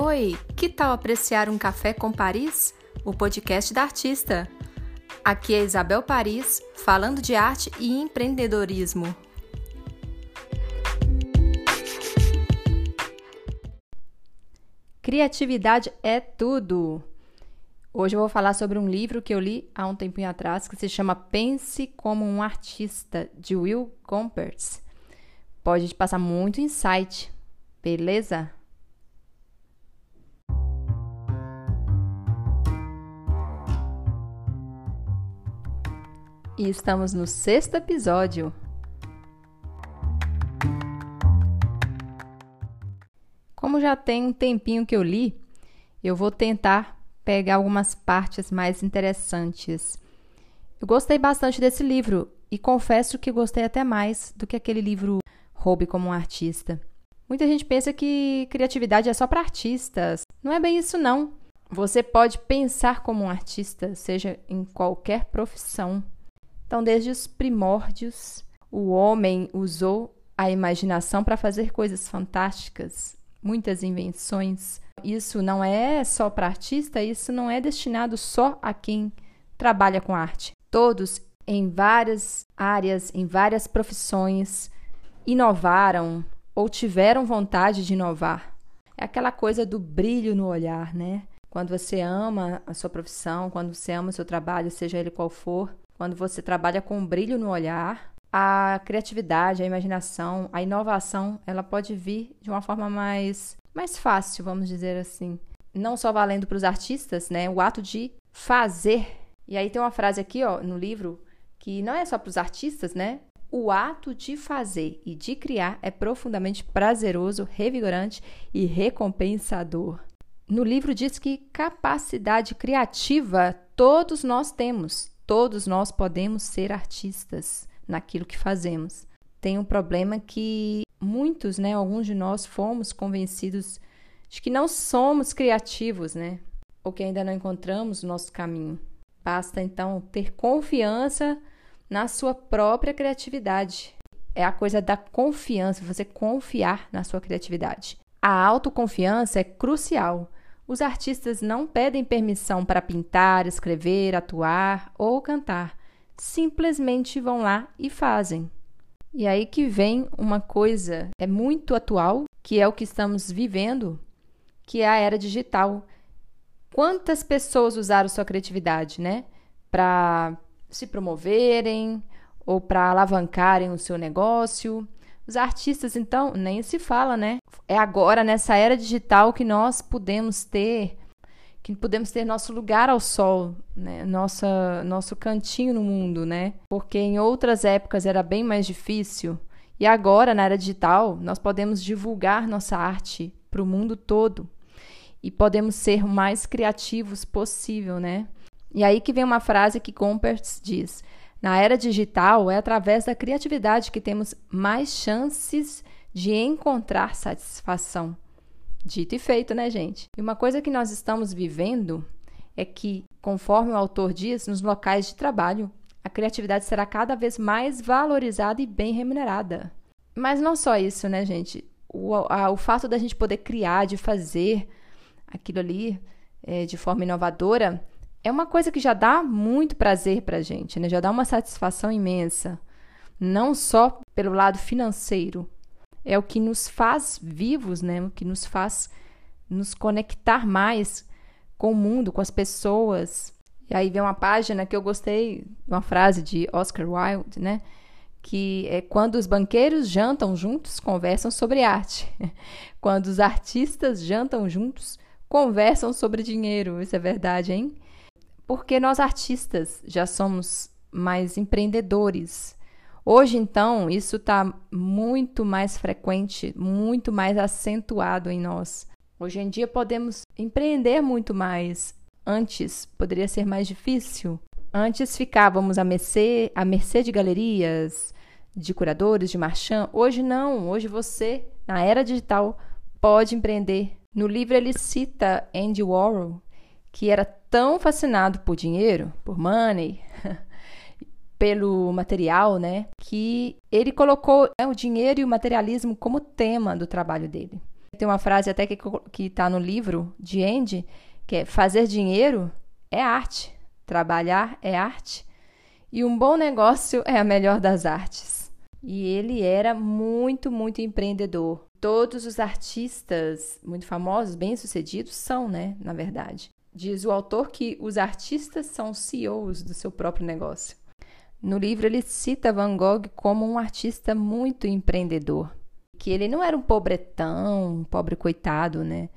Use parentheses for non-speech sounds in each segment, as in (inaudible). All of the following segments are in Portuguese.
Oi, que tal apreciar um café com Paris? O podcast da artista. Aqui é Isabel Paris, falando de arte e empreendedorismo. Criatividade é tudo. Hoje eu vou falar sobre um livro que eu li há um tempinho atrás que se chama Pense como um Artista, de Will Gompertz. Pode te passar muito insight, beleza? E estamos no sexto episódio. Como já tem um tempinho que eu li, eu vou tentar pegar algumas partes mais interessantes. Eu gostei bastante desse livro e confesso que gostei até mais do que aquele livro Roube como um Artista. Muita gente pensa que criatividade é só para artistas. Não é bem isso, não. Você pode pensar como um artista, seja em qualquer profissão. Então, desde os primórdios, o homem usou a imaginação para fazer coisas fantásticas, muitas invenções. Isso não é só para artista, isso não é destinado só a quem trabalha com arte. Todos em várias áreas, em várias profissões, inovaram ou tiveram vontade de inovar. É aquela coisa do brilho no olhar, né? Quando você ama a sua profissão, quando você ama o seu trabalho, seja ele qual for, quando você trabalha com um brilho no olhar, a criatividade, a imaginação, a inovação, ela pode vir de uma forma mais, mais fácil, vamos dizer assim. Não só valendo para os artistas, né? O ato de fazer. E aí tem uma frase aqui, ó, no livro, que não é só para os artistas, né? O ato de fazer e de criar é profundamente prazeroso, revigorante e recompensador. No livro diz que capacidade criativa todos nós temos, Todos nós podemos ser artistas naquilo que fazemos. Tem um problema que muitos, né, alguns de nós fomos convencidos de que não somos criativos, né? Ou que ainda não encontramos o nosso caminho. Basta então ter confiança na sua própria criatividade. É a coisa da confiança, você confiar na sua criatividade. A autoconfiança é crucial os artistas não pedem permissão para pintar, escrever, atuar ou cantar. Simplesmente vão lá e fazem. E aí que vem uma coisa é muito atual, que é o que estamos vivendo, que é a era digital. Quantas pessoas usaram sua criatividade, né, para se promoverem ou para alavancarem o seu negócio? Os artistas, então, nem se fala, né? É agora, nessa era digital, que nós podemos ter, que podemos ter nosso lugar ao sol, né? Nossa, nosso cantinho no mundo, né? Porque em outras épocas era bem mais difícil. E agora, na era digital, nós podemos divulgar nossa arte para o mundo todo. E podemos ser o mais criativos possível, né? E aí que vem uma frase que Gompertz diz: na era digital, é através da criatividade que temos mais chances de encontrar satisfação. Dito e feito, né, gente? E uma coisa que nós estamos vivendo é que, conforme o autor diz, nos locais de trabalho, a criatividade será cada vez mais valorizada e bem remunerada. Mas não só isso, né, gente? O, a, o fato da gente poder criar, de fazer aquilo ali é, de forma inovadora, é uma coisa que já dá muito prazer para gente, né? já dá uma satisfação imensa. Não só pelo lado financeiro, é o que nos faz vivos, né? o que nos faz nos conectar mais com o mundo, com as pessoas. E aí vem uma página que eu gostei, uma frase de Oscar Wilde, né? que é quando os banqueiros jantam juntos, conversam sobre arte. (laughs) Quando os artistas jantam juntos, conversam sobre dinheiro. Isso é verdade, hein? Porque nós artistas já somos mais empreendedores. Hoje, então, isso está muito mais frequente, muito mais acentuado em nós. Hoje em dia podemos empreender muito mais. Antes poderia ser mais difícil. Antes ficávamos à mercê, à mercê de galerias, de curadores, de marchand. Hoje não. Hoje você, na era digital, pode empreender. No livro ele cita Andy Warhol, que era tão fascinado por dinheiro, por money, (laughs) pelo material, né, que ele colocou né, o dinheiro e o materialismo como tema do trabalho dele. Tem uma frase até que está no livro de Andy, que é fazer dinheiro é arte, trabalhar é arte e um bom negócio é a melhor das artes. E ele era muito, muito empreendedor. Todos os artistas muito famosos, bem-sucedidos, são, né? Na verdade. Diz o autor que os artistas são CEOs do seu próprio negócio. No livro, ele cita Van Gogh como um artista muito empreendedor. Que ele não era um pobretão, um pobre coitado, né?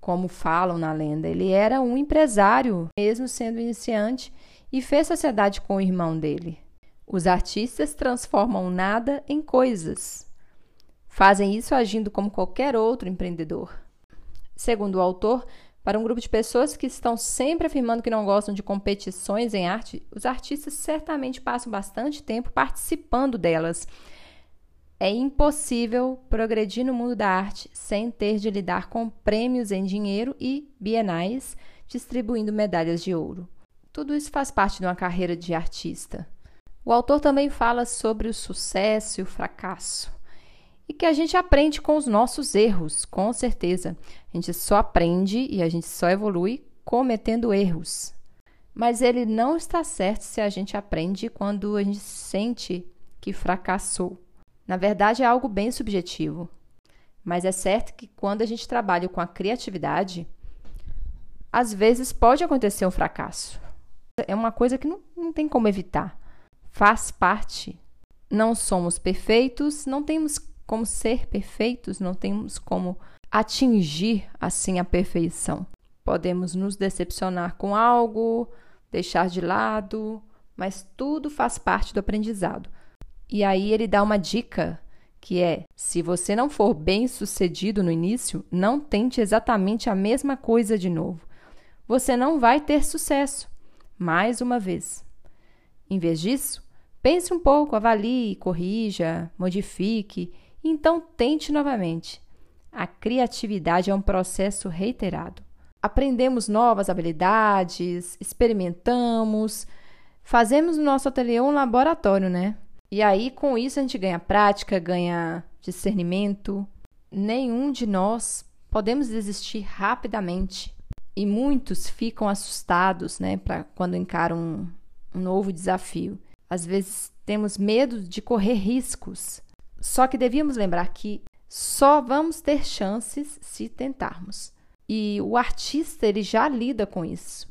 Como falam na lenda. Ele era um empresário, mesmo sendo iniciante, e fez sociedade com o irmão dele. Os artistas transformam nada em coisas. Fazem isso agindo como qualquer outro empreendedor. Segundo o autor, para um grupo de pessoas que estão sempre afirmando que não gostam de competições em arte, os artistas certamente passam bastante tempo participando delas. É impossível progredir no mundo da arte sem ter de lidar com prêmios em dinheiro e bienais distribuindo medalhas de ouro. Tudo isso faz parte de uma carreira de artista. O autor também fala sobre o sucesso e o fracasso. E que a gente aprende com os nossos erros, com certeza. A gente só aprende e a gente só evolui cometendo erros. Mas ele não está certo se a gente aprende quando a gente sente que fracassou. Na verdade, é algo bem subjetivo. Mas é certo que quando a gente trabalha com a criatividade, às vezes pode acontecer um fracasso é uma coisa que não, não tem como evitar. Faz parte. Não somos perfeitos, não temos como ser perfeitos, não temos como atingir assim a perfeição. Podemos nos decepcionar com algo, deixar de lado, mas tudo faz parte do aprendizado. E aí ele dá uma dica que é: se você não for bem sucedido no início, não tente exatamente a mesma coisa de novo. Você não vai ter sucesso mais uma vez. Em vez disso, pense um pouco, avalie, corrija, modifique então tente novamente. A criatividade é um processo reiterado. Aprendemos novas habilidades, experimentamos, fazemos no nosso ateliê um laboratório, né? E aí, com isso, a gente ganha prática, ganha discernimento. Nenhum de nós podemos desistir rapidamente e muitos ficam assustados, né, para quando encaram um, um novo desafio. Às vezes temos medo de correr riscos. Só que devíamos lembrar que só vamos ter chances se tentarmos. E o artista ele já lida com isso,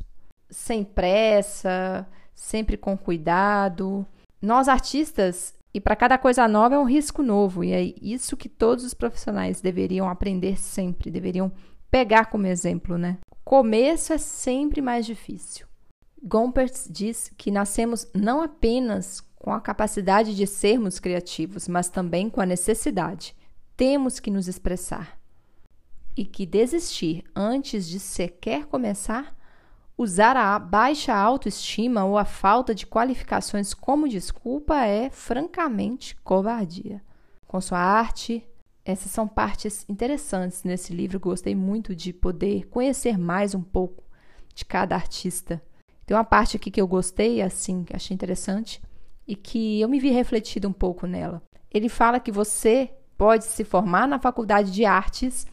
sem pressa, sempre com cuidado. Nós artistas e para cada coisa nova é um risco novo, e é isso que todos os profissionais deveriam aprender sempre, deveriam pegar como exemplo, né? começo é sempre mais difícil. Gompertz diz que nascemos não apenas com a capacidade de sermos criativos, mas também com a necessidade. Temos que nos expressar. E que desistir antes de sequer começar, usar a baixa autoestima ou a falta de qualificações como desculpa é, francamente, covardia. Com sua arte, essas são partes interessantes nesse livro. Gostei muito de poder conhecer mais um pouco de cada artista. Tem uma parte aqui que eu gostei, assim, que achei interessante e que eu me vi refletido um pouco nela. Ele fala que você pode se formar na faculdade de artes,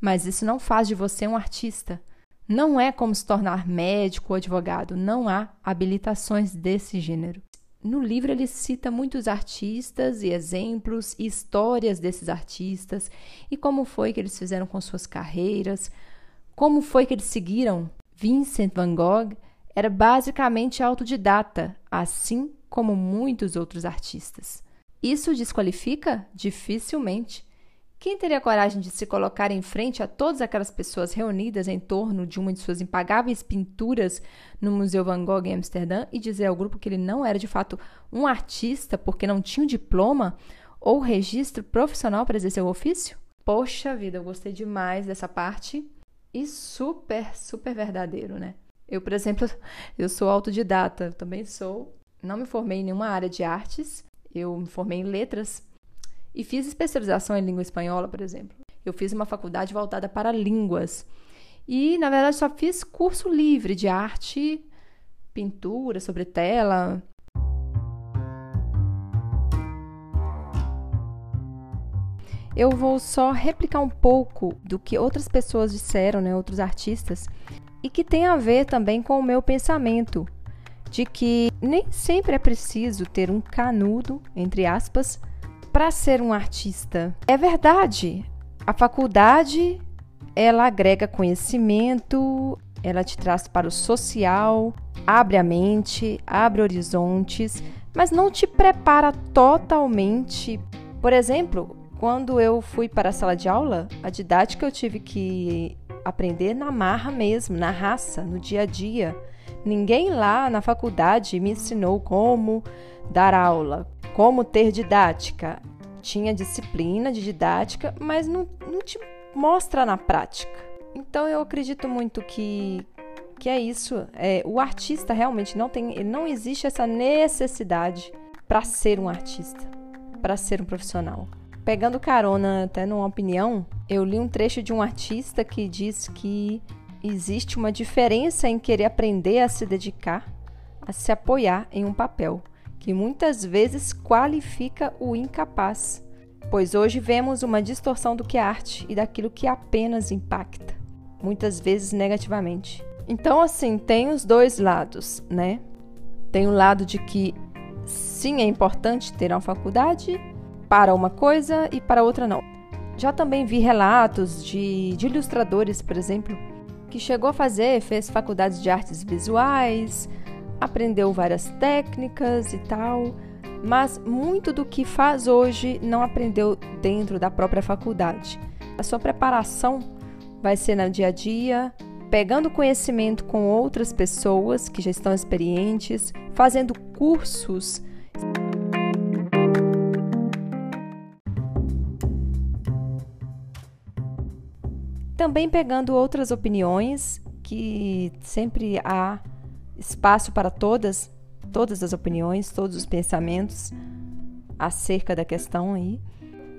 mas isso não faz de você um artista. Não é como se tornar médico ou advogado, não há habilitações desse gênero. No livro ele cita muitos artistas e exemplos e histórias desses artistas e como foi que eles fizeram com suas carreiras, como foi que eles seguiram. Vincent van Gogh era basicamente autodidata, assim como muitos outros artistas. Isso desqualifica? Dificilmente. Quem teria coragem de se colocar em frente a todas aquelas pessoas reunidas em torno de uma de suas impagáveis pinturas no Museu Van Gogh em Amsterdã e dizer ao grupo que ele não era de fato um artista porque não tinha um diploma ou registro profissional para exercer o ofício? Poxa vida, eu gostei demais dessa parte e super, super verdadeiro, né? Eu, por exemplo, (laughs) eu sou autodidata, também sou. Não me formei em nenhuma área de artes, eu me formei em letras e fiz especialização em língua espanhola, por exemplo. Eu fiz uma faculdade voltada para línguas. E, na verdade, só fiz curso livre de arte, pintura sobre tela. eu vou só replicar um pouco do que outras pessoas disseram, né, outros artistas, e que tem a ver também com o meu pensamento de que nem sempre é preciso ter um canudo, entre aspas, para ser um artista. É verdade. A faculdade ela agrega conhecimento, ela te traz para o social, abre a mente, abre horizontes, mas não te prepara totalmente. Por exemplo, quando eu fui para a sala de aula, a didática eu tive que aprender na marra mesmo, na raça, no dia a dia. Ninguém lá na faculdade me ensinou como dar aula, como ter didática. Tinha disciplina de didática, mas não, não te mostra na prática. Então eu acredito muito que, que é isso. É, o artista realmente não tem, não existe essa necessidade para ser um artista, para ser um profissional. Pegando carona até numa opinião, eu li um trecho de um artista que diz que existe uma diferença em querer aprender a se dedicar, a se apoiar em um papel, que muitas vezes qualifica o incapaz, pois hoje vemos uma distorção do que é arte e daquilo que apenas impacta, muitas vezes negativamente. Então, assim, tem os dois lados, né? Tem o lado de que sim, é importante ter uma faculdade para uma coisa e para outra não. Já também vi relatos de, de ilustradores, por exemplo, que chegou a fazer, fez faculdades de artes visuais, aprendeu várias técnicas e tal, mas muito do que faz hoje não aprendeu dentro da própria faculdade. A sua preparação vai ser no dia a dia, pegando conhecimento com outras pessoas que já estão experientes, fazendo cursos. Também pegando outras opiniões, que sempre há espaço para todas, todas as opiniões, todos os pensamentos acerca da questão aí.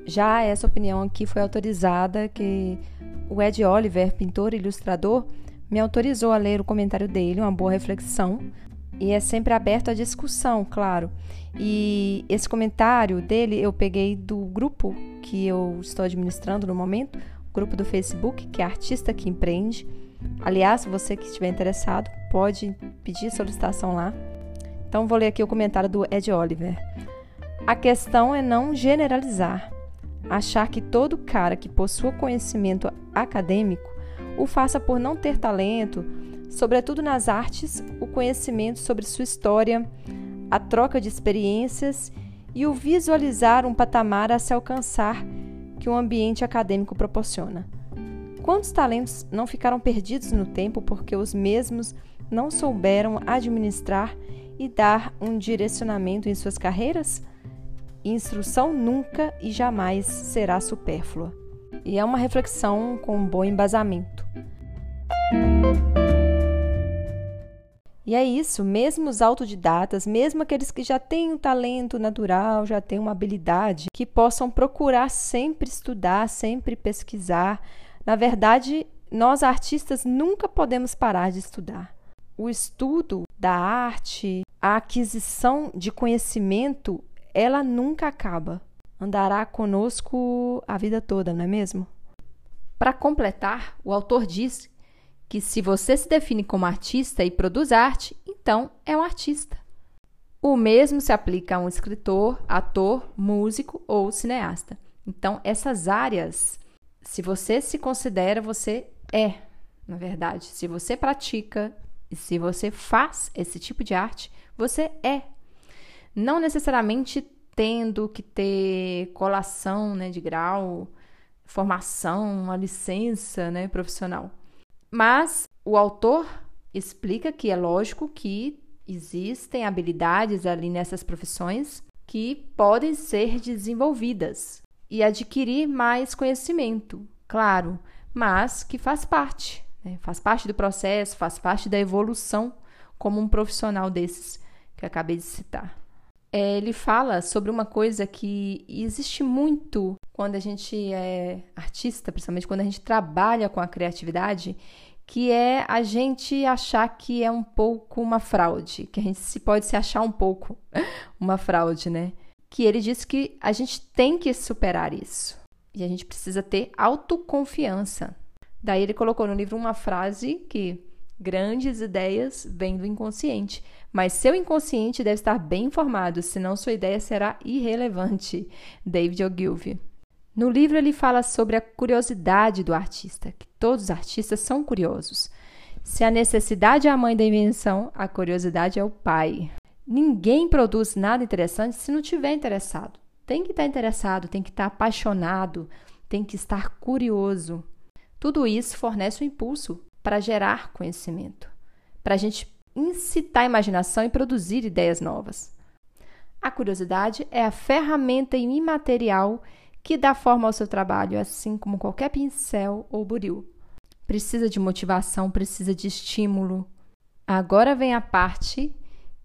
Já essa opinião aqui foi autorizada que o Ed Oliver, pintor e ilustrador, me autorizou a ler o comentário dele, uma boa reflexão, e é sempre aberto à discussão, claro. E esse comentário dele eu peguei do grupo que eu estou administrando no momento, grupo do Facebook, que é Artista que Empreende. Aliás, você que estiver interessado, pode pedir solicitação lá. Então, vou ler aqui o comentário do Ed Oliver. A questão é não generalizar, achar que todo cara que possua conhecimento acadêmico o faça por não ter talento, sobretudo nas artes, o conhecimento sobre sua história, a troca de experiências e o visualizar um patamar a se alcançar que o ambiente acadêmico proporciona. Quantos talentos não ficaram perdidos no tempo porque os mesmos não souberam administrar e dar um direcionamento em suas carreiras? Instrução nunca e jamais será supérflua. E é uma reflexão com um bom embasamento. E é isso, mesmo os autodidatas, mesmo aqueles que já têm um talento natural, já têm uma habilidade, que possam procurar sempre estudar, sempre pesquisar. Na verdade, nós artistas nunca podemos parar de estudar. O estudo da arte, a aquisição de conhecimento, ela nunca acaba. Andará conosco a vida toda, não é mesmo? Para completar, o autor diz que se você se define como artista e produz arte, então é um artista. O mesmo se aplica a um escritor, ator, músico ou cineasta. Então, essas áreas, se você se considera, você é, na verdade. Se você pratica e se você faz esse tipo de arte, você é. Não necessariamente tendo que ter colação né, de grau, formação, uma licença né, profissional. Mas o autor explica que é lógico que existem habilidades ali nessas profissões que podem ser desenvolvidas e adquirir mais conhecimento, claro, mas que faz parte, né? faz parte do processo, faz parte da evolução como um profissional desses que acabei de citar. É, ele fala sobre uma coisa que existe muito quando a gente é artista, principalmente quando a gente trabalha com a criatividade, que é a gente achar que é um pouco uma fraude, que a gente se pode se achar um pouco (laughs) uma fraude, né? Que ele diz que a gente tem que superar isso. E a gente precisa ter autoconfiança. Daí ele colocou no livro uma frase que grandes ideias vêm do inconsciente, mas seu inconsciente deve estar bem informado, senão sua ideia será irrelevante. David Ogilvy. No livro ele fala sobre a curiosidade do artista, que todos os artistas são curiosos. Se a necessidade é a mãe da invenção, a curiosidade é o pai. Ninguém produz nada interessante se não tiver interessado. Tem que estar interessado, tem que estar apaixonado, tem que estar curioso. Tudo isso fornece um impulso para gerar conhecimento, para a gente incitar a imaginação e produzir ideias novas. A curiosidade é a ferramenta imaterial que dá forma ao seu trabalho, assim como qualquer pincel ou buril. Precisa de motivação, precisa de estímulo. Agora vem a parte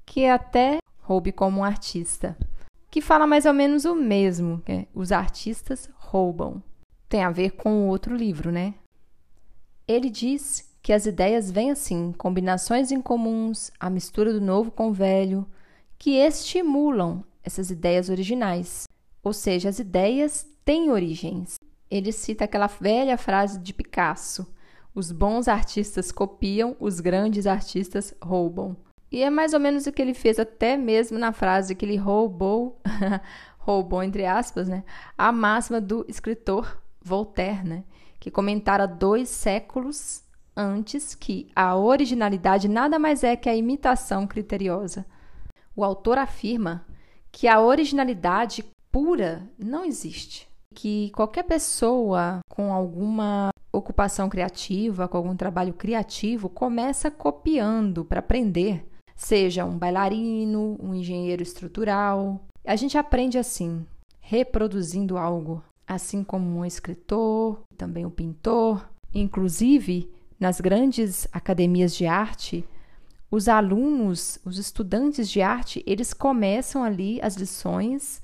que até roube como um artista, que fala mais ou menos o mesmo, que é, os artistas roubam. Tem a ver com o outro livro, né? Ele diz que as ideias vêm assim, combinações incomuns, a mistura do novo com o velho, que estimulam essas ideias originais. Ou seja, as ideias têm origens. Ele cita aquela velha frase de Picasso: os bons artistas copiam, os grandes artistas roubam. E é mais ou menos o que ele fez até mesmo na frase que ele roubou, (laughs) roubou entre aspas, né, a máxima do escritor Voltaire, né, que comentara dois séculos antes que a originalidade nada mais é que a imitação criteriosa. O autor afirma que a originalidade pura não existe, que qualquer pessoa com alguma ocupação criativa, com algum trabalho criativo, começa copiando para aprender, seja um bailarino, um engenheiro estrutural. A gente aprende assim, reproduzindo algo, assim como um escritor, também um pintor. Inclusive, nas grandes academias de arte, os alunos, os estudantes de arte, eles começam ali as lições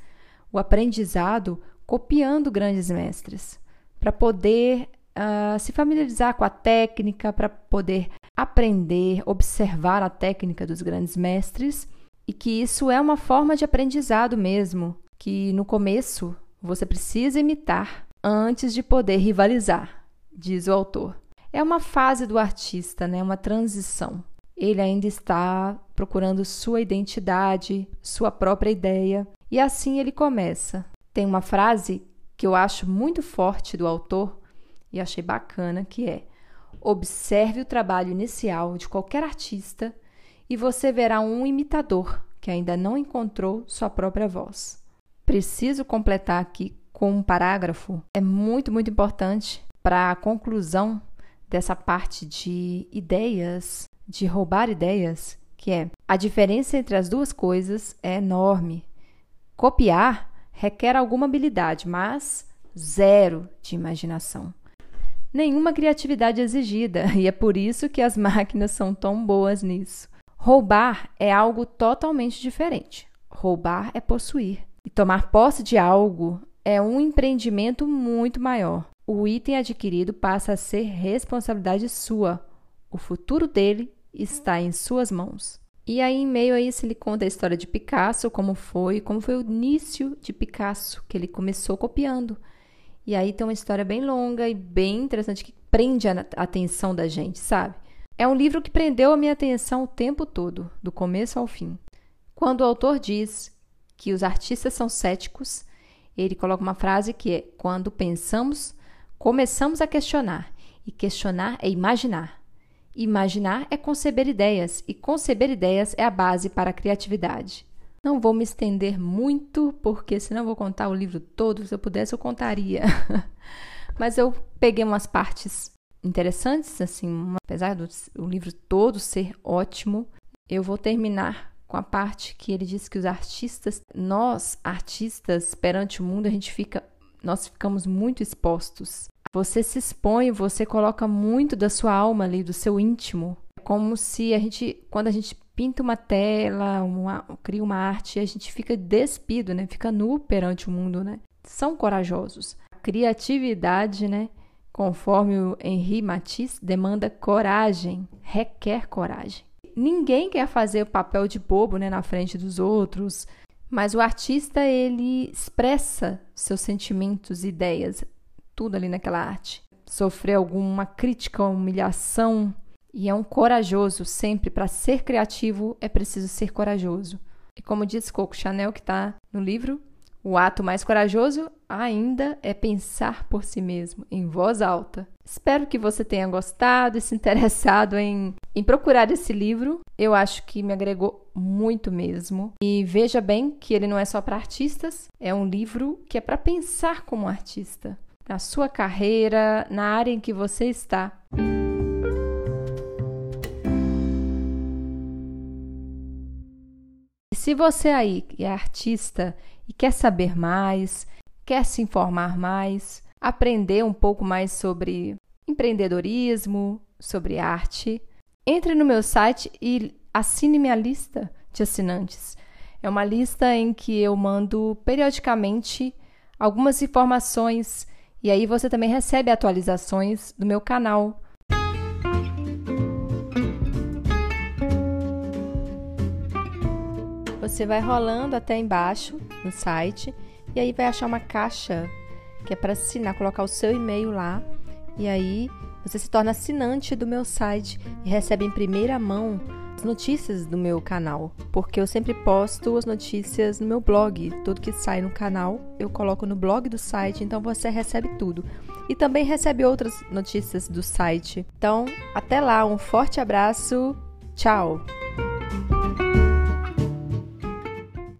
o aprendizado copiando grandes mestres, para poder uh, se familiarizar com a técnica, para poder aprender, observar a técnica dos grandes mestres, e que isso é uma forma de aprendizado mesmo, que no começo você precisa imitar antes de poder rivalizar, diz o autor. É uma fase do artista, né? uma transição. Ele ainda está procurando sua identidade, sua própria ideia, e assim ele começa. Tem uma frase que eu acho muito forte do autor e achei bacana, que é: Observe o trabalho inicial de qualquer artista e você verá um imitador que ainda não encontrou sua própria voz. Preciso completar aqui com um parágrafo, é muito, muito importante para a conclusão dessa parte de ideias, de roubar ideias, que é a diferença entre as duas coisas é enorme. Copiar requer alguma habilidade, mas zero de imaginação. Nenhuma criatividade exigida, (laughs) e é por isso que as máquinas são tão boas nisso. Roubar é algo totalmente diferente. Roubar é possuir. E tomar posse de algo é um empreendimento muito maior. O item adquirido passa a ser responsabilidade sua. O futuro dele está em suas mãos. E aí, em meio a isso, ele conta a história de Picasso, como foi, como foi o início de Picasso, que ele começou copiando. E aí tem uma história bem longa e bem interessante que prende a atenção da gente, sabe? É um livro que prendeu a minha atenção o tempo todo, do começo ao fim. Quando o autor diz que os artistas são céticos, ele coloca uma frase que é: quando pensamos, começamos a questionar, e questionar é imaginar. Imaginar é conceber ideias, e conceber ideias é a base para a criatividade. Não vou me estender muito, porque senão vou contar o livro todo. Se eu pudesse, eu contaria. (laughs) Mas eu peguei umas partes interessantes, assim, apesar do livro todo ser ótimo, eu vou terminar com a parte que ele diz que os artistas, nós artistas perante o mundo, a gente fica, nós ficamos muito expostos você se expõe, você coloca muito da sua alma ali, do seu íntimo. É como se a gente, quando a gente pinta uma tela, uma, cria uma arte, a gente fica despido, né? Fica nu perante o mundo, né? São corajosos. Criatividade, né? Conforme o Henri Matisse, demanda coragem, requer coragem. Ninguém quer fazer o papel de bobo, né, na frente dos outros, mas o artista ele expressa seus sentimentos e ideias tudo ali naquela arte. Sofrer alguma crítica, humilhação, e é um corajoso sempre. Para ser criativo é preciso ser corajoso. E como diz Coco Chanel, que está no livro, o ato mais corajoso ainda é pensar por si mesmo, em voz alta. Espero que você tenha gostado e se interessado em, em procurar esse livro. Eu acho que me agregou muito mesmo. E veja bem que ele não é só para artistas, é um livro que é para pensar como artista, na sua carreira, na área em que você está. Se você aí é artista e quer saber mais, quer se informar mais, aprender um pouco mais sobre empreendedorismo, sobre arte, entre no meu site e assine minha lista de assinantes. É uma lista em que eu mando periodicamente algumas informações e aí você também recebe atualizações do meu canal Você vai rolando até embaixo no site e aí vai achar uma caixa que é para assinar, colocar o seu e-mail lá e aí você se torna assinante do meu site e recebe em primeira mão as notícias do meu canal, porque eu sempre posto as notícias no meu blog. Tudo que sai no canal eu coloco no blog do site, então você recebe tudo. E também recebe outras notícias do site. Então, até lá, um forte abraço. Tchau!